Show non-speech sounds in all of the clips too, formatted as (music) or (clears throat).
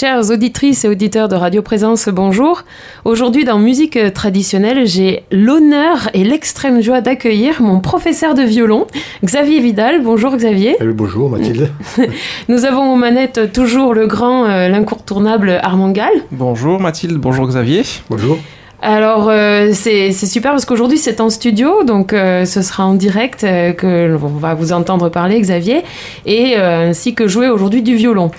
Chères auditrices et auditeurs de Radio Présence, bonjour. Aujourd'hui dans Musique traditionnelle, j'ai l'honneur et l'extrême joie d'accueillir mon professeur de violon, Xavier Vidal. Bonjour Xavier. Eh bonjour Mathilde. (laughs) Nous avons aux manettes toujours le grand, euh, l'incontournable Armand Gall. Bonjour Mathilde, bonjour Xavier. Bonjour. Alors euh, c'est super parce qu'aujourd'hui c'est en studio, donc euh, ce sera en direct euh, que l'on va vous entendre parler Xavier, et ainsi que jouer aujourd'hui du violon.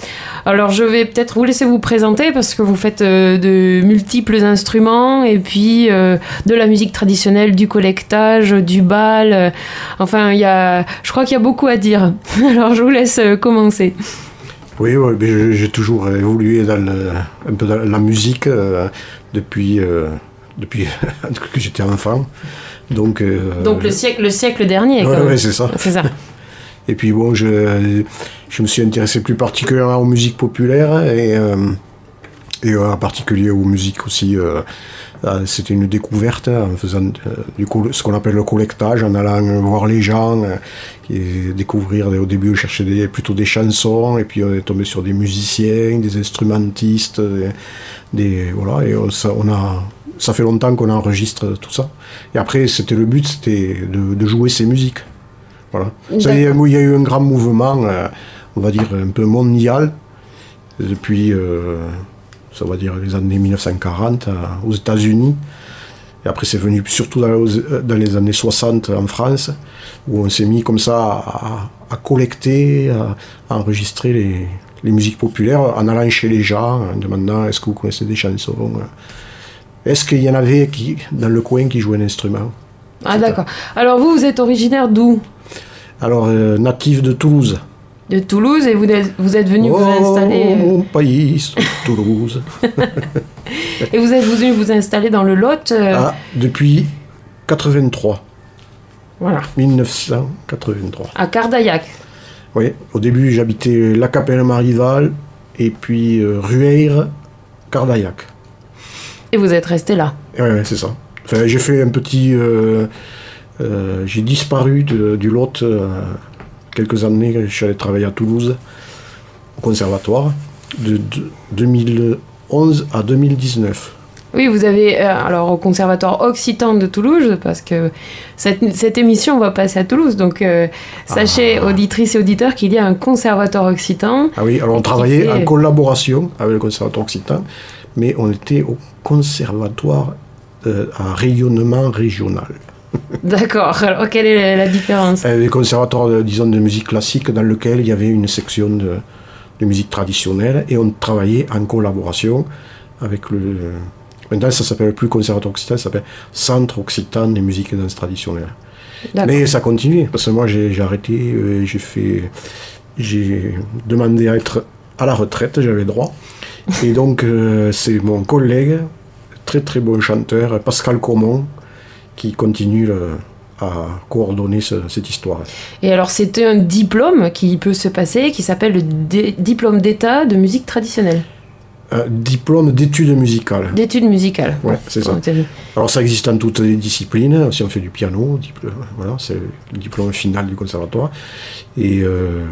Alors je vais peut-être vous laisser vous présenter parce que vous faites de multiples instruments et puis de la musique traditionnelle, du collectage, du bal. enfin il y a, je crois qu'il y a beaucoup à dire. (laughs) Alors je vous laisse commencer. Oui, j'ai toujours évolué dans un peu dans la musique depuis depuis (laughs) que j'étais enfant. Donc, euh, Donc le, siècle, le siècle dernier. Oui, c'est ça. C'est ça. (laughs) Et puis bon, je, je, me suis intéressé plus particulièrement aux musiques populaires et, euh, et en particulier aux musiques aussi. Euh, c'était une découverte en faisant du coup, ce qu'on appelle le collectage, en allant voir les gens, et découvrir. Au début, on cherchait des, plutôt des chansons, et puis on est tombé sur des musiciens, des instrumentistes, des, voilà, et on, on a ça fait longtemps qu'on enregistre tout ça. Et après, c'était le but, c'était de, jouer ces musiques. Voilà. il, y a, eu un grand mouvement, euh, on va dire un peu mondial, depuis, euh, ça va dire les années 1940 euh, aux États-Unis. Et après, c'est venu surtout dans, les années 60 en France, où on s'est mis comme ça à, collecter, à, enregistrer les, les, musiques populaires en allant chez les gens, en demandant est-ce que vous connaissez des chansons est-ce qu'il y en avait qui, dans le coin qui jouaient un instrument? Ah d'accord. Alors vous, vous êtes originaire d'où? Alors, euh, natif de Toulouse. De Toulouse et vous êtes, vous êtes venu vous oh, installer... Euh, mon pays, Toulouse. (laughs) et vous êtes venu vous installer dans le Lot euh, ah, Depuis 83. Voilà. 1983. À Cardaillac. Oui, au début j'habitais La Capelle-Marival et puis Rueire, Cardaillac. Et vous êtes resté là Oui, c'est ça. j'ai fait un petit. Euh, euh, j'ai disparu du Lot euh, quelques années. Je suis allé travailler à Toulouse, au conservatoire, de, 2011 à 2019. Oui, vous avez alors au conservatoire occitan de Toulouse parce que cette, émission va passer à Toulouse. Donc sachez, ah. auditrices et auditeurs, qu'il y a un conservatoire occitan. Ah oui, alors on travaillait en collaboration avec le conservatoire occitan, mais on était au conservatoire euh, à rayonnement régional. D'accord. Alors, quelle est la différence? Les conservatoires, disons, de musique classique, dans lequel il y avait une section de, musique traditionnelle et on travaillait en collaboration avec le. Maintenant, ça s'appelle plus Conservatoire Occitan, ça s'appelle Centre Occitan des musiques et danses traditionnelles. Mais ça continue, parce que moi, j'ai arrêté, euh, j'ai fait. J'ai demandé à être à la retraite, j'avais droit. Et donc, euh, c'est mon collègue, très très bon chanteur, Pascal Comont, qui continue euh, à coordonner cette histoire. Et alors, c'était un diplôme qui peut se passer, qui s'appelle le diplôme d'État de musique traditionnelle. Un diplôme d'études musicales. D'études musicales. Ouais, c'est ça. Alors ça existe en toutes les disciplines. Si on fait du piano, voilà, c'est le diplôme final du conservatoire. Et euh,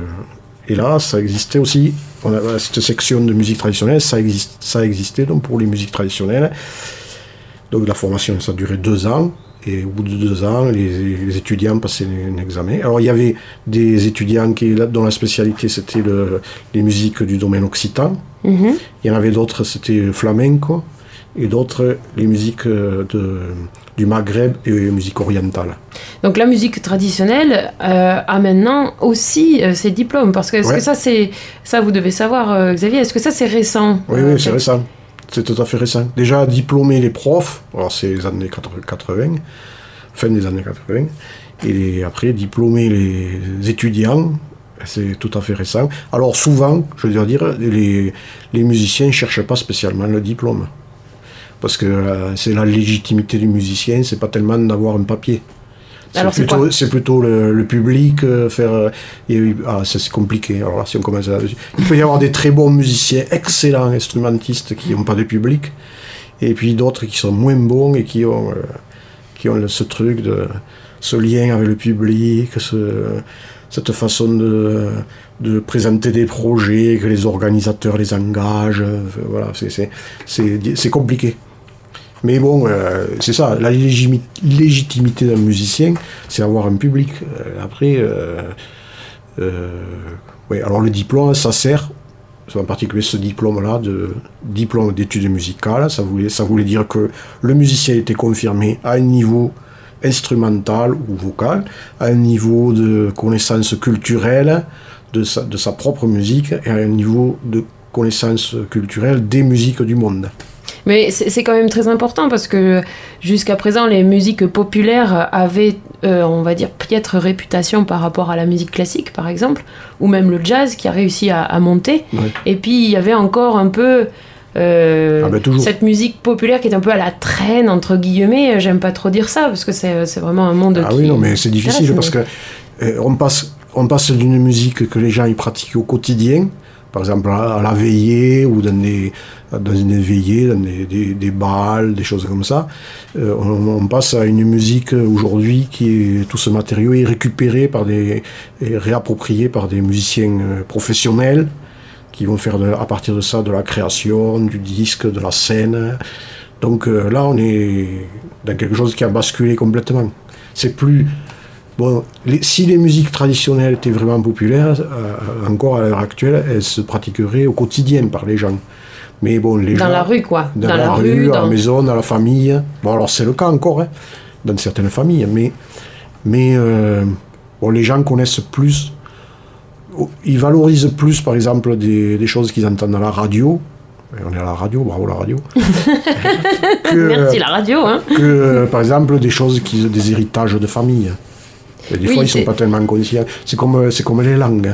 et là, ça existait aussi, on a, cette section de musique traditionnelle, ça, existe, ça existait donc pour les musiques traditionnelles. Donc la formation, ça durait deux ans. Et au bout de deux ans, les, étudiants passaient un examen. Alors il y avait des étudiants qui, dont la spécialité c'était le, les musiques du domaine occitan. Mhm. Il y en avait d'autres, c'était flamenco. Et d'autres, les musiques de, du Maghreb et musique orientale. Donc la musique traditionnelle euh, a maintenant aussi euh, ses diplômes, parce que est-ce que ça c'est ça vous devez savoir euh, Xavier, est-ce que ça c'est récent Oui, oui c'est récent, c'est tout à fait récent. Déjà diplômer les profs, alors c'est les années 80, fin des années 80, et après diplômer les étudiants, c'est tout à fait récent. Alors souvent, je veux dire, les, les musiciens ne cherchent pas spécialement le diplôme parce que euh, c'est la légitimité du musicien, c'est pas tellement d'avoir un papier. C'est plutôt, c'est plutôt le, public euh, faire. Euh, ah, c'est compliqué. Alors là, si on commence il peut y avoir des très bons musiciens, excellents instrumentistes qui n'ont pas de public, et puis d'autres qui sont moins bons et qui ont, qui ont ce truc de ce lien avec le public, ce, cette façon de, de présenter des projets, que les organisateurs les engagent. Voilà, c'est compliqué. Mais bon, euh, c'est ça, la légitimité d'un musicien, c'est avoir un public. Euh, après, euh, alors le diplôme, ça sert, en particulier ce diplôme-là, de diplôme d'études musicales, ça voulait, ça voulait dire que le musicien était confirmé à un niveau instrumental ou vocal, à un niveau de connaissance culturelle de sa, de sa propre musique et à un niveau de connaissance culturelle des musiques du monde. Mais c'est quand même très important parce que jusqu'à présent, les musiques populaires avaient, euh, on va dire, piètre réputation par rapport à la musique classique, par exemple, ou même le jazz qui a réussi à, à monter. Ouais. Et puis, il y avait encore un peu euh, Ah toujours. cette musique populaire qui est un peu à la traîne, entre guillemets. J'aime pas trop dire ça parce que c'est vraiment un monde Ah qui... oui, non, mais c'est difficile parce que euh, on passe, on passe d'une musique que les gens ils pratiquent au quotidien, par exemple à, la veillée ou dans des, dans des veillées, dans des, des, balles, des choses comme ça. Euh, on, passe à une musique aujourd'hui qui est tout ce matériau est récupéré par des, et réapproprié par des musiciens euh, professionnels qui vont faire à partir de ça de la création, du disque, de la scène. Donc euh, là, on est dans quelque chose qui a basculé complètement. C'est plus. Bon, les- si les musiques traditionnelles étaient vraiment populaires, euh, encore à l'heure actuelle, elles se pratiqueraient au quotidien par les gens. Mais bon, les Dans gens. la rue, quoi. Dans, la, rue, à la maison, dans la famille. Bon, alors c'est le cas encore, hein, dans certaines familles, mais, mais euh, bon, les gens connaissent plus. Ils valorisent plus, par exemple, des, des choses qu'ils entendent à la radio. Et on est à la radio, bravo la radio. (laughs) que, Merci la radio, hein. que, par exemple, des choses qui, des héritages de famille. Et des Oui, fois, ils sont pas tellement conscients. C'est comme, euh, c'est comme les langues.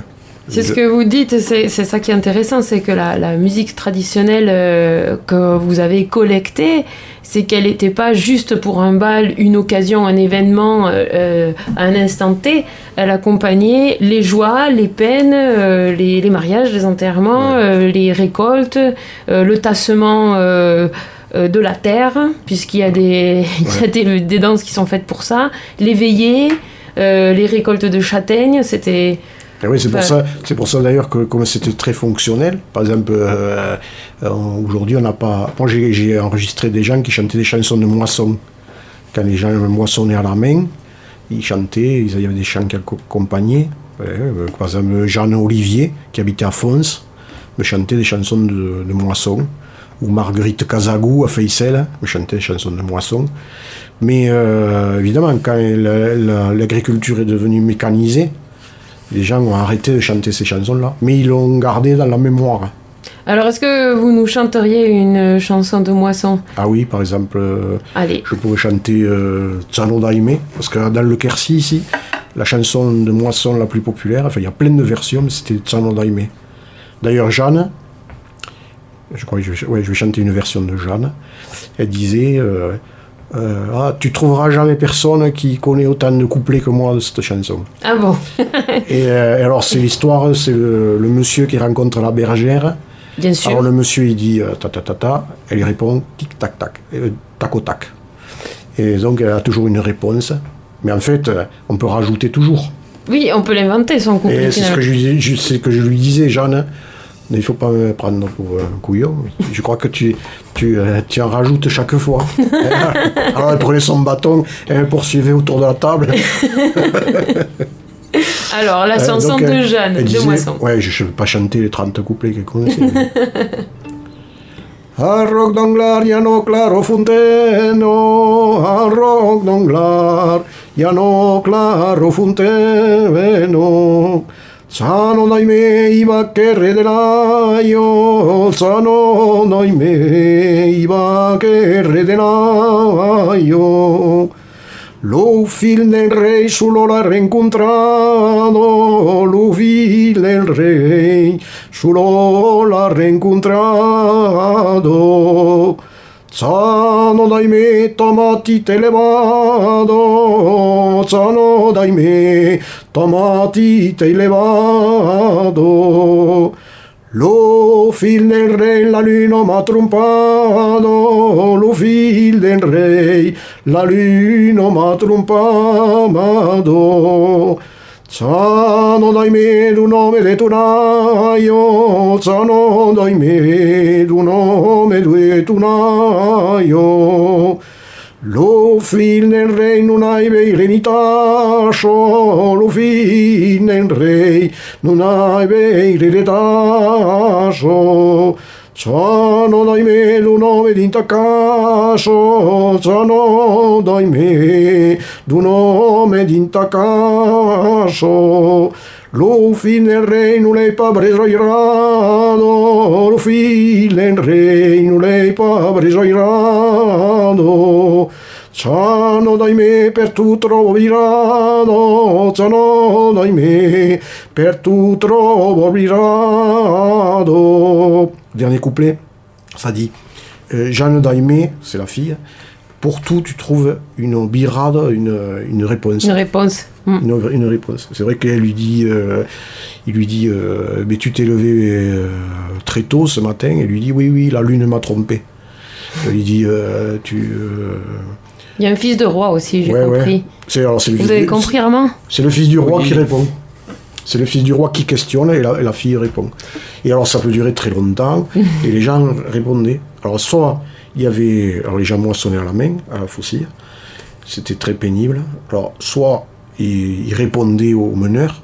C'est ce que vous dites, c'est ça qui est intéressant, c'est que la, la musique traditionnelle euh, que vous avez collectée, c'est qu'elle n'était pas juste pour un bal, une occasion, un événement, euh, euh, un instant T. Elle accompagnait les joies, les peines, euh, les, les mariages, les enterrements, les récoltes, le tassement. de la terre, puisqu'il y a, des, (laughs) il y a des, des danses qui sont faites pour ça, les veillées, les récoltes de châtaignes, c'était... Et oui, c'est pour ça, c'est pour ça d'ailleurs que comme c'était très fonctionnel, par exemple, euh, euh, aujourd'hui on n'a pas. Moi j'ai, enregistré des gens qui chantaient des chansons de moisson. Quand les gens moissonnaient à la main, ils chantaient, ils avaient des chants qui accompagnaient. Euh, par exemple, Jeanne Olivier, qui habitait à Fons, me chantait des chansons de, de moisson. Ou Marguerite Casagou à Feissel me chantait des chansons de moisson. Mais euh, évidemment, quand la- la- l'agriculture est devenue mécanisée, les gens ont arrêté de chanter ces chansons-là, mais ils l'ont gardé dans la mémoire. Alors, est-ce que vous nous chanteriez une chanson de moisson? Ah oui, par exemple, euh, Allez. je pourrais chanter euh, Tsano Daime, parce que dans le Quercy, ici, la chanson de moisson la plus populaire, enfin il y a plein de versions, mais c'était Tsano Daime. D'ailleurs, Jeanne, je crois que je, vais- ouais, je vais chanter une version de Jeanne, elle disait euh, euh, Ah, tu trouveras jamais personne qui connaît autant de couplets que moi de cette chanson. Ah bon? (laughs) Et, euh, et alors, c'est l'histoire, c'est le, le monsieur qui rencontre la bergère. Bien sûr. Alors, le monsieur, il dit euh, ta ta ta ta, elle lui répond tic tac tac, tac au tac. Et donc, elle a toujours une réponse. Mais en fait, on peut rajouter toujours. Oui, on peut l'inventer, son couplet. Et c'est ce finalement. que je, lui- je, c'est ce que je lui disais, Jeanne. Il faut pas me prendre pour un couillon. Je crois que tu, tu, euh, tu en rajoutes chaque fois. (laughs) Alors elle prenait son bâton et elle poursuivait autour de la table. (laughs) Alors, la Euh, chanson de elle- Jeanne, elle de disait- moisson. Ouais, je ne vais pas chanter les 30 couplets qu'elle connaissait. (laughs) Arroc d'anglar, yano claro funteno, arroc d'anglar, yano claro funteno. Sano naime iba kere dela yo, sano naime iba kere dela yo. Lufil el rey su lo la reencontrado, lufil el rey su lo la reencontrado. Sano dai me, tomati te le vado. Sano dai me, tomati te le vado. Lo fil del re la luna m'ha trompato, lo fil del re la luna m'ha trompato. Tsano daime du nome de tunaio, Tsano daime du nome de tunaio. Lo fil nel re non hai verenitaso, lo fil nel re non hai verenitaso. Ciano dai me l'uno ed intacaso, ciano dai me nome ed intacaso. Lo fine reino lei pa preso irado, lo fine reino lei pa preso irado. Ciano dai me per tu trovo virado, ciano dai me per tu trovo virado. Dernier couplet, ça dit euh, Jeanne d'Aimé, c'est la fille, pour tout tu trouves une birade, une, une réponse. Une réponse. Mm. Une, une réponse. C'est vrai qu'elle lui dit, euh, il lui dit, euh, mais tu t'es levé euh, très tôt ce matin. Elle lui dit, oui, oui, la lune m'a trompé. Elle lui dit, euh, tu. euh, Il y a un fils de roi aussi, j'ai ouais, ouais. compris. C'est, alors, c'est le Vous fils avez du- compris, Armand? C'est le fils du roi Oui. qui répond. C'est le fils du roi qui questionne et la, et la fille répond. Et alors ça peut durer très longtemps (laughs) et les gens répondaient. Alors soit il y avait, alors les gens moissonnaient à la main, à la faucille, c'était très pénible. Alors soit ils, ils répondaient au meneur,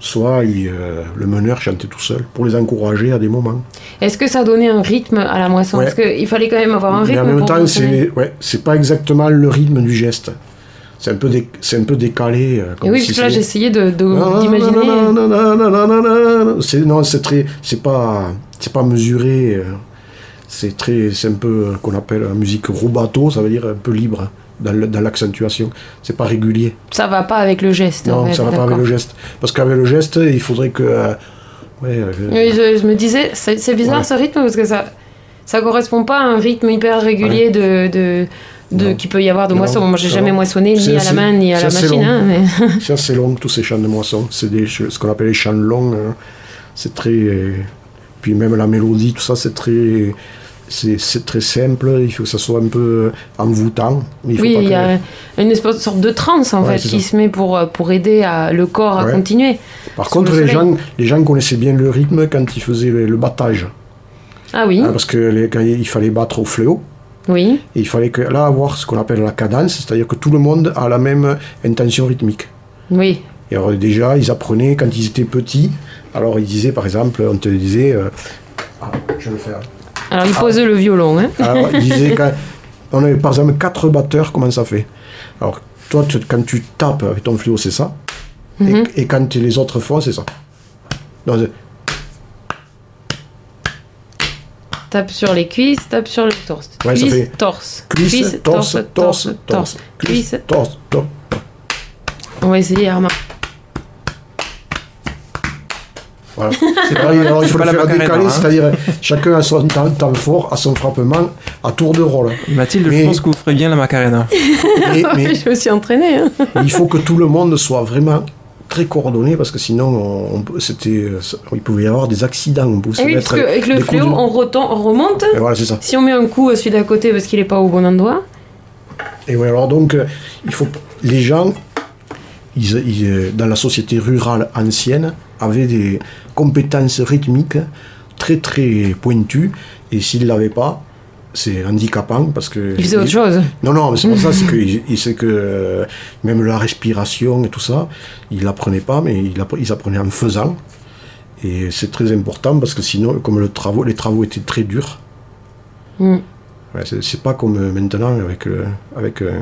soit il, euh, le meneur chantait tout seul pour les encourager à des moments. Est-ce que ça donnait un rythme à la moisson? Ouais. Parce qu'il fallait quand même avoir un rythme. Mais en même pour temps, moissonner. c'est ouais, c'est pas exactement le rythme du geste. C'est un peu, dé- c'est un peu décalé. euh, comme oui, si parce que là, c'est- j'essayais de- d'imaginer. non, non, non, non, non, non, non, non. C'est non, c'est très, c'est pas, c'est pas mesuré. euh, C'est très, c'est un peu euh, qu'on appelle la musique rubato, ça veut dire un peu libre hein, dans l'accentuation. C'est pas régulier. Ça va pas avec le geste. Non, ouais, ça va pas avec le geste. Parce qu'avec le geste, il faudrait que, euh, ouais, euh, Oui, je, je me disais, c'est bizarre Ouais. ce rythme parce que ça, ça correspond pas à un rythme hyper régulier de, de, de Non. qui peut y avoir de Non, moisson. Moi, j'ai jamais moissonné ni à la main ni à la machine. hein, mais- (laughs) c'est assez long tous ces chants de moisson. C'est des, ce qu'on appelle les chants longs. hein. C'est très, euh, puis même la mélodie, tout ça, c'est très, c'est très simple. Il faut que ça soit un peu envoûtant. il faut oui, pas il y que- a une espèce de sorte de transe en Ouais, fait qui ça. se met pour, pour aider à, le corps à continuer. Par contre, le les gens, les gens connaissaient bien le rythme quand ils faisaient le, le battage. Ah oui, Hein, parce que les- quand il fallait battre au fléau, oui. et il fallait que, là avoir ce qu'on appelle la cadence, c'est-à-dire que tout le monde a la même intention rythmique. Oui, Et alors déjà, ils apprenaient quand ils étaient petits. Alors ils disaient, par exemple, on te disait, euh, ah, je vais le faire. alors il pose le violon. Hein. Alors, ils disaient (laughs) quand on avait par exemple quatre batteurs, comment ça fait? Alors toi, tu- quand tu tapes avec ton fléau, c'est ça? Et- Mhm. et, quand les autres font, c'est ça? Donc, Tape sur les cuisses, tape sur le torse. Ouais, cuisse, fait torse. Cuisse, torse, torse, torse. Cuisse. Cuisse, torse, torse. On va essayer, Armand. Voilà. C'est pareil, alors il faut pas le faire décaler, hein. c'est-à-dire chacun a son temps, temps fort, à son frappement, à tour de rôle. Mathilde, Mais- je pense que vous ferez bien la Macarena. (laughs) Mais, mais (laughs) je me suis entraînée. Hein. il faut que tout le monde soit vraiment très coordonné parce que sinon on, c'était, ça- il pouvait y avoir des accidents. On pouvait se Ah oui, mettre parce qu'avec le fléau, on, remonte. Voilà, ça. Si on met un coup à celui d'à côté parce qu'il n'est pas au bon endroit. Et ouais, alors donc, euh, il faut, les gens, ils, ils, euh, dans la société rurale ancienne, avaient des compétences rythmiques très très pointues, et s'ils ne l'avaient pas, c'est handicapant parce que... Il faisait autre chose. Non, non, mais c'est pas ça, c'est (laughs) que, il- il- c'est que euh, même la respiration et tout ça, ils l'apprenaient pas, mais ils l'appre- ils apprenaient en faisant. Et c'est très important parce que sinon, comme le travaux, les travaux étaient très durs, Mm. Ouais, c'est, pas comme maintenant avec, euh, avec euh,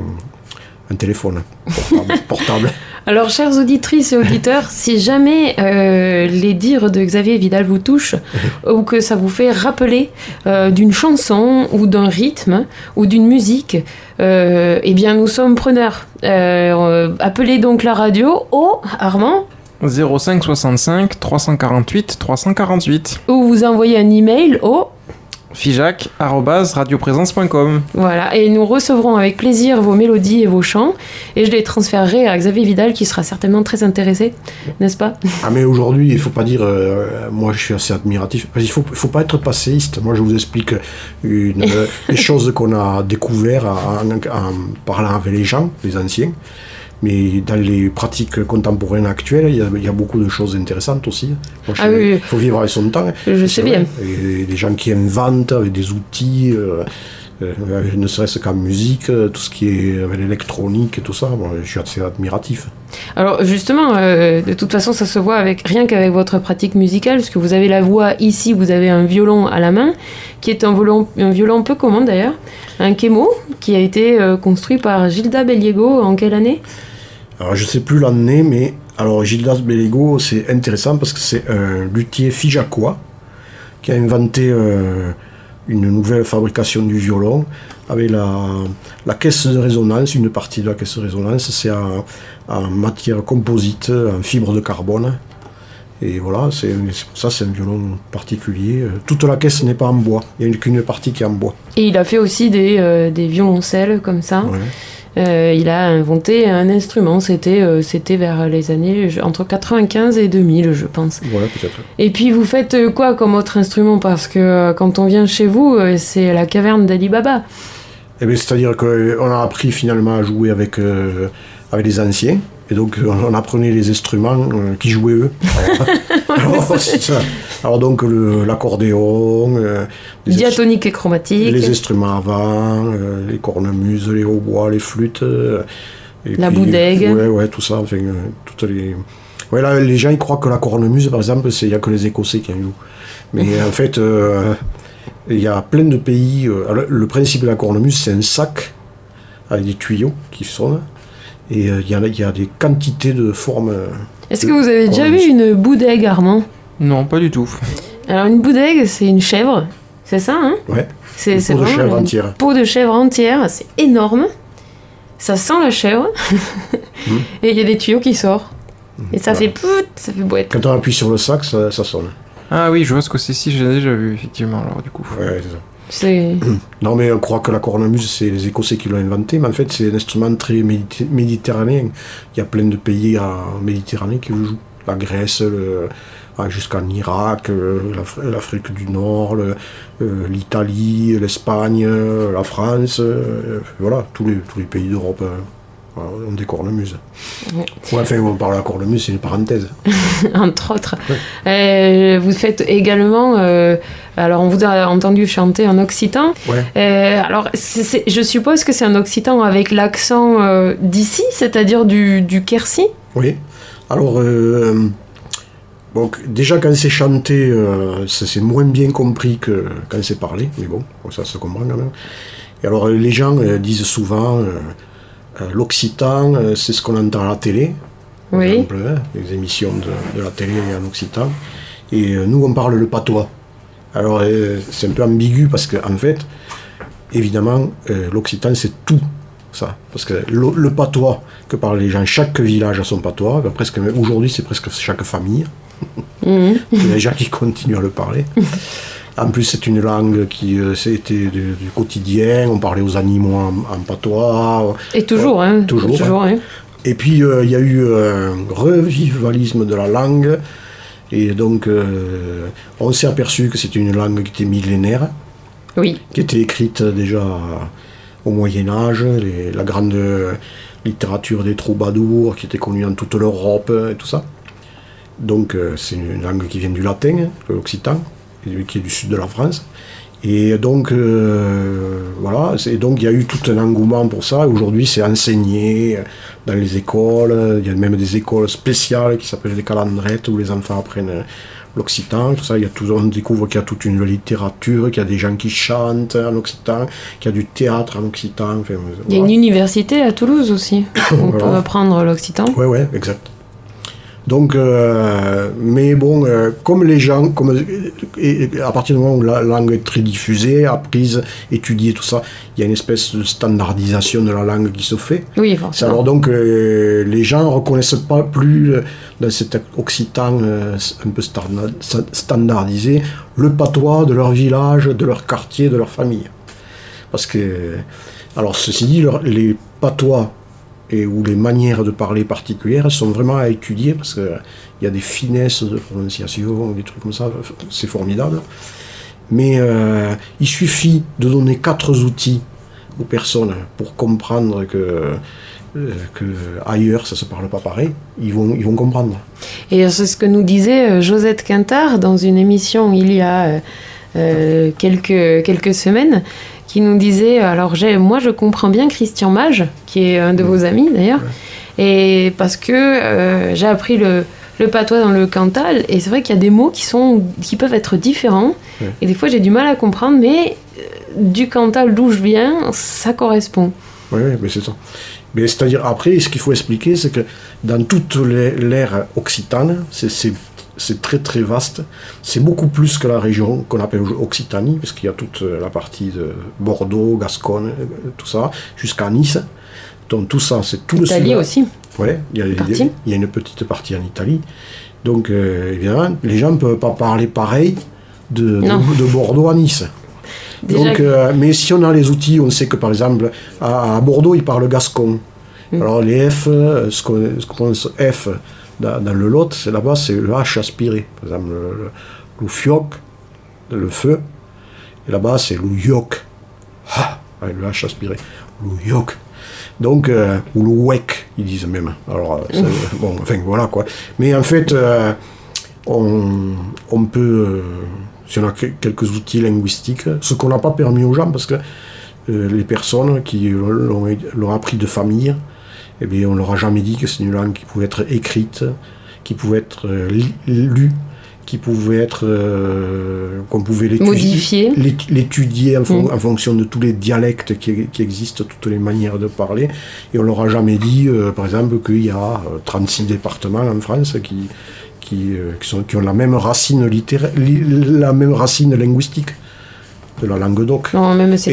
un téléphone portable. (laughs) portable. Alors, chères auditrices et auditeurs, (laughs) si jamais euh, les dires de Xavier Vidal vous touchent (laughs) ou que ça vous fait rappeler euh, d'une chanson ou d'un rythme ou d'une musique, euh, eh bien, nous sommes preneurs. Appelez donc la radio au Armand? 05 65 348 348. ou vous envoyez un email au fijac@radioprésence.com. Voilà, et nous recevrons avec plaisir vos mélodies et vos chants, et je les transférerai à Xavier Vidal qui sera certainement très intéressé, n'est-ce pas? Ah, mais aujourd'hui, il faut pas dire. euh, moi, je suis assez admiratif. Parce qu'il faut, il faut pas être passéiste. Moi, je vous explique une, (laughs) euh, les choses qu'on a découvertes en, en parlant avec les gens, les anciens. Mais dans les pratiques contemporaines actuelles, il y, a, il y a beaucoup de choses intéressantes aussi. Je Ah oui. Il faut vivre avec son temps. Je C'est sais bien. Et des gens qui inventent avec des outils, euh, euh, ne serait-ce qu'en musique, euh, tout ce qui est avec l'électronique et tout ça, moi, je suis assez admiratif. Alors justement, euh, de toute façon, ça se voit avec rien qu'avec votre pratique musicale, parce que vous avez la voix ici, vous avez un violon à la main, qui est un violon, un violon peu commun d'ailleurs, un Kemo, qui a été construit par Gilda Belliego en quelle année? Alors je sais plus l'année, mais alors Gildas Bellego, c'est intéressant parce que c'est un luthier fijacois qui a inventé euh, une nouvelle fabrication du violon avec la, la caisse de résonance, une partie de la caisse de résonance, c'est en, en matière composite, en fibre de carbone. Et voilà, c'est ça c'est un violon particulier. Toute la caisse n'est pas en bois, il n'y a qu'une partie qui est en bois. Et il a fait aussi des, euh, des violoncelles comme ça. Ouais. Euh, il a inventé un instrument, c'était euh, c'était vers les années entre 95 et 2000, je pense. Peut-être. Et puis vous faites euh, quoi comme autre instrument? Parce que quand on vient chez vous, c'est la caverne d'Ali Baba. Eh bien, c'est-à-dire qu'on a appris finalement à jouer avec, avec les anciens. Et donc, euh, on apprenait les instruments euh, qui jouaient eux. (laughs) Alors, alors, c'est ça. Alors donc, l'accordéon, euh, les, Diatonique et chromatique. les instruments avant, euh, les cornemuses, les hautbois, les flûtes. euh, et La puis, boudègue. Ouais, ouais, tout ça. Enfin, euh, toutes les... Ouais, là, les gens, ils croient que la cornemuse, par exemple, il n'y a que les Écossais qui en jouent. Mais (laughs) en fait, il y a plein de pays. le principe de la cornemuse, c'est un sac avec des tuyaux qui sonnent. Et euh, il y, a- y a des quantités de formes. euh, Est-ce que vous avez déjà vu une boudègue, Armand? Non, pas du tout. Alors une boudègue, c'est une chèvre, c'est ça, hein? Ouais, C'est une c'est peau de vraiment chèvre une entière. peau de chèvre entière, c'est énorme. Ça sent la chèvre. Hmm. (laughs) Et il y a des tuyaux qui sortent. Et ça fait pout, ça fait boîte. Quand on appuie sur le sac, ça, ça sonne. Ah oui, je vois ce que c'est si, j'ai déjà vu, effectivement, alors du coup. Ouais, c'est ça. (clears throat) Non, mais on croit que la cornemuse, c'est les Écossais qui l'ont inventé, mais en fait, c'est un instrument très méditer- méditerranéen. Il y a plein de pays en Méditerranée qui le jouent. La Grèce, le- ah, jusqu'en Irak, euh, l'Afri- l'Afrique du Nord, le- euh, l'Italie, l'Espagne, euh, la France, euh, voilà, tous les, tous les pays d'Europe ont des cornemuses. Ouais. Ouais, enfin, on parle de la cornemuse, c'est une parenthèse. (laughs) entre autres. Euh, vous faites également, euh, alors on vous a entendu chanter en occitan. Ouais. Euh, alors je suppose que c'est un occitan avec l'accent euh, d'ici, c'est-à-dire du, du Quercy? Oui. Alors, euh, bon, déjà quand c'est chanté, ça, c'est moins bien compris que quand c'est parlé, mais bon, ça se comprend quand même. Et alors, les gens disent souvent, l'occitan, c'est ce qu'on entend à la télé, par Oui. exemple, hein, les émissions de, de la télé en occitan. Et nous, on parle le patois. Alors, euh, c'est un peu ambigu parce qu'en en fait, évidemment, euh, l'occitan, c'est tout ça. Parce que le, le patois que parlent les gens, chaque village a son patois. Ben, presque, aujourd'hui, c'est presque chaque famille. Mhm. Il y a des gens qui continuent à le parler. En plus, c'est une langue qui euh, c'était du, du quotidien. On parlait aux animaux en, en patois. Et toujours, hein. toujours, hein. Et puis, euh, il y a eu un revivalisme de la langue. Et donc, euh, on s'est aperçu que c'était une langue qui était millénaire, Oui. qui était écrite déjà au Moyen Âge, les- la grande littérature des troubadours qui était connue dans toute l'Europe et tout ça. Donc, euh, c'est une langue qui vient du latin, l'occitan, qui est du sud de la France. Et donc, euh, voilà, donc il y a eu tout un engouement pour ça. Aujourd'hui, c'est enseigné dans les écoles. Il y a même des écoles spéciales qui s'appellent des calendrettes où les enfants apprennent l'occitan. Tout ça, il y a tout, on découvre qu'il y a toute une littérature, qu'il y a des gens qui chantent en occitan, qu'il y a du théâtre en occitan. Enfin, Il y a une université à Toulouse aussi. On (coughs) Voilà. peut apprendre l'occitan. Ouais, ouais, exact. Donc, euh, mais bon, euh, comme les gens, comme, et- et à partir du moment où la langue est très diffusée, apprise, étudiée, tout ça, il y a une espèce de standardisation de la langue qui se fait. Oui, forcément. alors donc euh, les gens ne reconnaissent pas plus dans cet occitan un peu standardisé le patois de leur village, de leur quartier, de leur famille. Parce que, alors ceci dit, leur- les patois et ou les manières de parler particulières sont vraiment à étudier parce qu'il y a des finesses de prononciation, des trucs comme ça, c'est formidable. Mais euh, il suffit de donner quatre outils aux personnes pour comprendre que euh, que ailleurs ça se parle pas pareil, ils vont, ils vont comprendre. Et c'est ce que nous disait euh, Josette Quintard dans une émission il y a euh, euh, quelques, quelques semaines, qui nous disait, alors j'ai, moi je comprends bien Christian Mage, qui est un de vos amis d'ailleurs, et parce que euh, j'ai appris le, le patois dans le Cantal, et c'est vrai qu'il y a des mots qui, sont, qui peuvent être différents, Ouais. et des fois j'ai du mal à comprendre, mais euh, du Cantal d'où je viens, ça correspond. Oui, oui, mais c'est ça. Mais c'est-à-dire, après, ce qu'il faut expliquer, c'est que dans toute l'ère occitane, c'est- c'est très très vaste. C'est beaucoup plus que la région qu'on appelle Occitanie, parce qu'il y a toute euh, la partie de Bordeaux, Gascogne, euh, tout ça, jusqu'à Nice. Donc tout ça, c'est tout le Italie aussi. Ouais, il y, a, il y a- une petite partie en Italie. Donc, euh, évidemment, les gens ne peuvent pas parler pareil de, de, Bordeaux à Nice. Déjà Donc, euh, mais si on a les outils, on sait que par exemple, à, à Bordeaux, ils parlent gascon. Mm. Alors, les F, ce qu'on ce qu'on pense F dans, dans le Lot, c'est là-bas, c'est le H aspiré. Par exemple, le, le, le fioc, le feu. Et là-bas, c'est le yok. Ah, le H aspiré. Le yok. Donc, euh, ou le wek, ils disent même. Alors, euh, bon, enfin, voilà quoi. Mais en fait, euh, on, on peut, euh, si on a que- quelques outils linguistiques, ce qu'on n'a pas permis aux gens, parce que les personnes qui l'ont appris de famille, eh bien, on leur a jamais dit que c'est une langue qui pouvait être écrite, qui pouvait être euh, lue, qui pouvait être, euh, qu'on pouvait l'étudier, l'étudier en, fon- Mm. en fonction de tous les dialectes qui, qui existent, toutes les manières de parler. Et on leur a jamais dit, euh, par exemple, qu'il y a euh, 36 départements en France qui, qui, euh, qui, sont, qui ont la même racine littéraire, li- la même racine linguistique de la langue d'oc.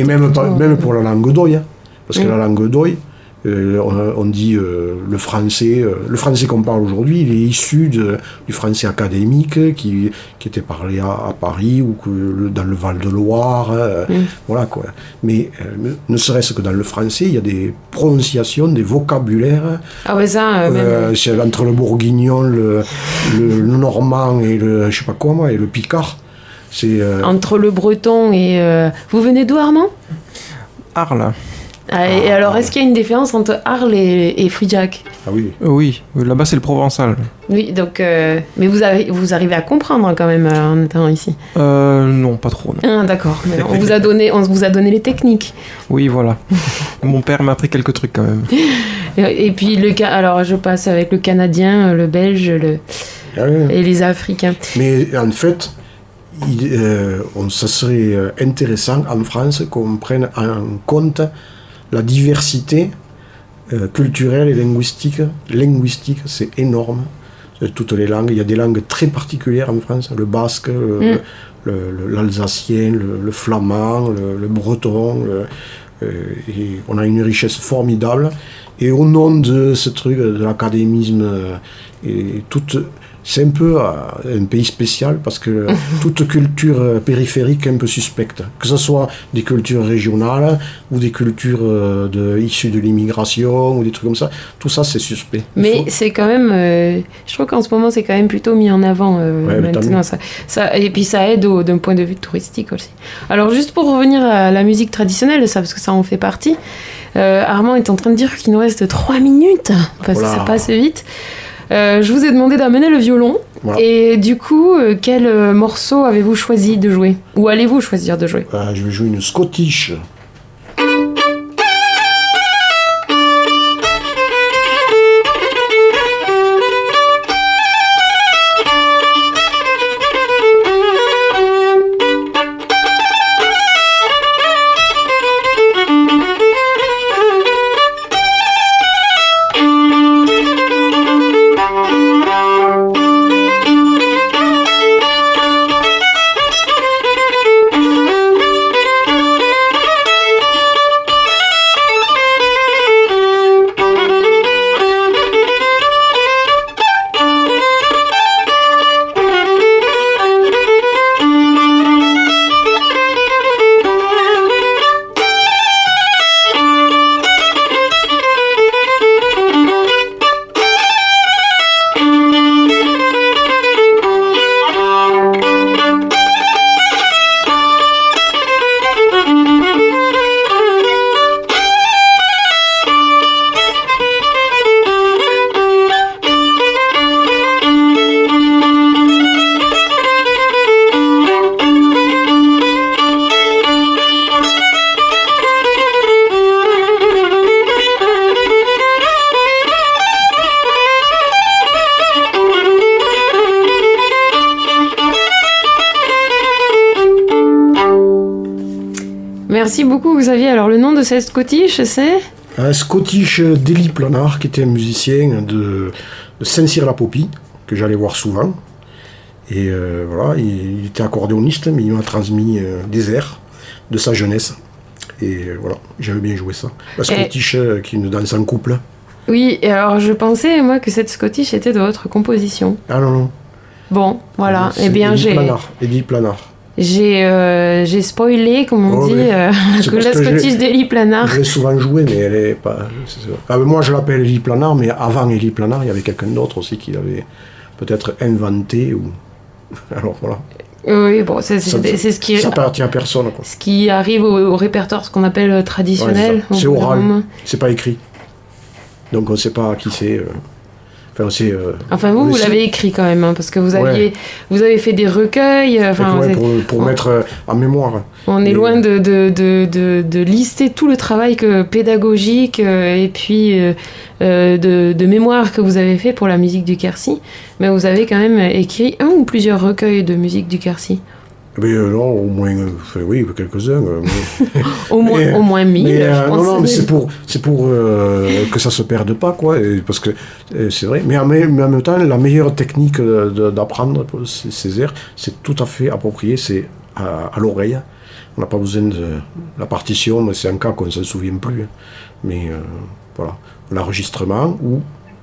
Et même, pas- même pour la langue d'oï. hein. Parce que Mm. la langue d'oï, euh, on, dit euh, le français, euh, le français qu'on parle aujourd'hui, il est issu de- du français académique qui, qui était parlé à, à Paris ou que le- dans le Val-de-Loire. euh, Mm. Voilà quoi. Mais euh, ne- serait-ce que dans le français, il y a des prononciations, des vocabulaires. Ah ouais, ça, euh, même- Euh, c'est entre le bourguignon, le, le normand et le, je sais pas quoi moi, et le picard. C'est euh, entre le breton et... euh, Vous venez d'où, Armand? Arles. Ah, et Ah, alors, est-ce qu'il y a une différence entre Arles et, et Frijac ah oui. Euh, Oui, euh, là-bas c'est le provençal. Oui, donc... euh, Mais vous, avez, vous arrivez à comprendre quand même euh, en étant ici. Euh, non, pas trop. non. Ah, d'accord. Mais On vous, a (laughs) donné, on vous a donné les techniques. Oui, voilà. (laughs) Mon père m'a appris quelques trucs quand même. (laughs) Et, et puis, le, alors, je passe avec le Canadien, le Belge le, Ah oui. et les Africains. Mais en fait, il, euh, on, ça serait euh, intéressant en France qu'on prenne en compte la diversité euh, culturelle et linguistique. Linguistique, c'est énorme. Toutes les langues, il y a des langues très particulières en France, le basque, Mm. le- l'alsacien, le, le flamand, le, le breton. euh, et on a une richesse formidable. Et au nom de ce truc, de l'académisme, euh, et toute, c'est un peu euh, un pays spécial parce que (laughs) toute culture euh, périphérique est un peu suspecte. Que ce soit des cultures régionales ou des cultures euh, de, issues de l'immigration ou des trucs comme ça, tout ça c'est suspect. Mais faut- c'est quand même, euh, je trouve qu'en ce moment c'est quand même plutôt mis en avant euh, Ouais, maintenant. Ça, ça- et puis ça aide d'un point de vue touristique aussi. Alors juste pour revenir à la musique traditionnelle, ça parce que ça en fait partie. euh, Armand est en train de dire qu'il nous reste 3 minutes parce que Voilà. ça passe vite. Euh, je vous ai demandé d'amener le violon. Voilà. Et du coup, euh, quel euh, morceau avez-vous choisi de jouer? Ou allez-vous choisir de jouer? Je vais jouer une Scottish. De cette Scottish, c'est Un Scottish Deli Planard, qui était un musicien de, de Saint-Cyr-la-Popie, que j'allais voir souvent. Et euh, voilà, il, il était accordéoniste, mais il m'a transmis euh, des airs de sa jeunesse. Et euh, voilà, j'avais bien joué ça. La Scottish qui est une danse en couple. Oui, et alors je pensais moi que cette Scottish était de votre composition. Ah non, non. Bon, voilà. C'est Eh bien, j'ai Planard. Eddie Planard. J'ai euh, j'ai spoilé, comme on Oh, dit, oui. euh, la j'ai- Scottish d'Eli Planard. Je l'ai souvent joué, mais elle est pas. Ah, mais moi, je l'appelle Elie Planard, mais avant Elie Planard, il y avait quelqu'un d'autre aussi qui l'avait peut-être inventé. Ou... (laughs) Alors voilà. Oui, bon, c'est ce qui Ça appartient à personne. quoi. ce qui arrive au, au répertoire, ce qu'on appelle euh, traditionnel. Ouais, c'est oral. C'est pas écrit. Donc on ne sait pas qui c'est. euh. Enfin, euh, Enfin, vous, vous l'avez écrit quand même, hein, parce que vous Ouais. aviez, vous avez fait des recueils. euh, Enfin, ouais, pour, êtes- pour on- mettre euh, en mémoire. on est loin de, de, de, de, lister tout le travail que, pédagogique et puis euh, de, de mémoire que vous avez fait pour la musique du Quercy. Mais vous avez quand même écrit un ou plusieurs recueils de musique du Quercy. Mais euh, non, au moins, euh, oui, quelques-uns. euh, (laughs) Au moins, Mais, au moins mille. Mais, je pense. non, non, mais c'est pour, c'est pour que ça se perde pas, quoi. et parce que c'est vrai. Mais en, même- mais en même temps, la meilleure technique d'apprendre ces, airs, c'est tout à fait approprié, c'est à, à l'oreille. On n'a pas besoin de la partition, mais c'est un cas qu'on ne s'en souvient plus. hein. Mais voilà, l'enregistrement ou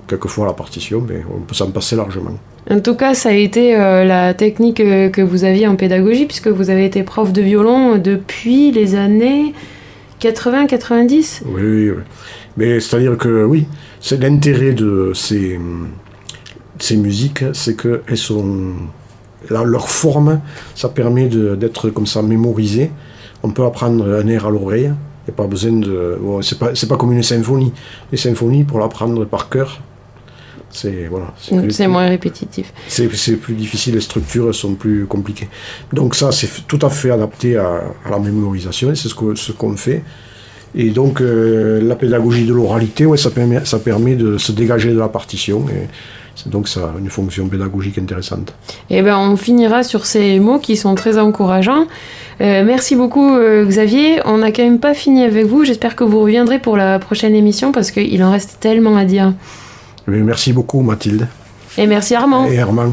quelquefois la partition, mais on peut s'en passer largement. En tout cas, ça a été euh, la technique euh, que vous aviez en pédagogie, puisque vous avez été prof de violon depuis les années 80-90. Oui, oui, oui. Mais c'est-à-dire que oui, c'est l'intérêt de ces, musiques, c'est qu'elles sont. leur forme, ça permet d'être comme ça mémorisé. On peut apprendre un air à l'oreille. Il n'y a pas besoin de. Bon, c'est pas, pas comme une symphonie. Les symphonies, pour l'apprendre par cœur, c'est voilà, c'est moins répétitif. c'est plus difficile, les structures sont plus compliquées. Donc ça, c'est tout à fait adapté à, à la mémorisation, et c'est ce qu'on ce qu'on fait. Et donc euh, la pédagogie de l'oralité, ouais, ça, permet, ça permet de se dégager de la partition, et donc ça a une fonction pédagogique intéressante. Eh ben, on finira sur ces mots qui sont très encourageants. Euh, merci beaucoup, euh, Xavier. On n'a quand même pas fini avec vous. J'espère que vous reviendrez pour la prochaine émission parce qu'il en reste tellement à dire. Merci beaucoup Mathilde Et merci Armand. et Herman.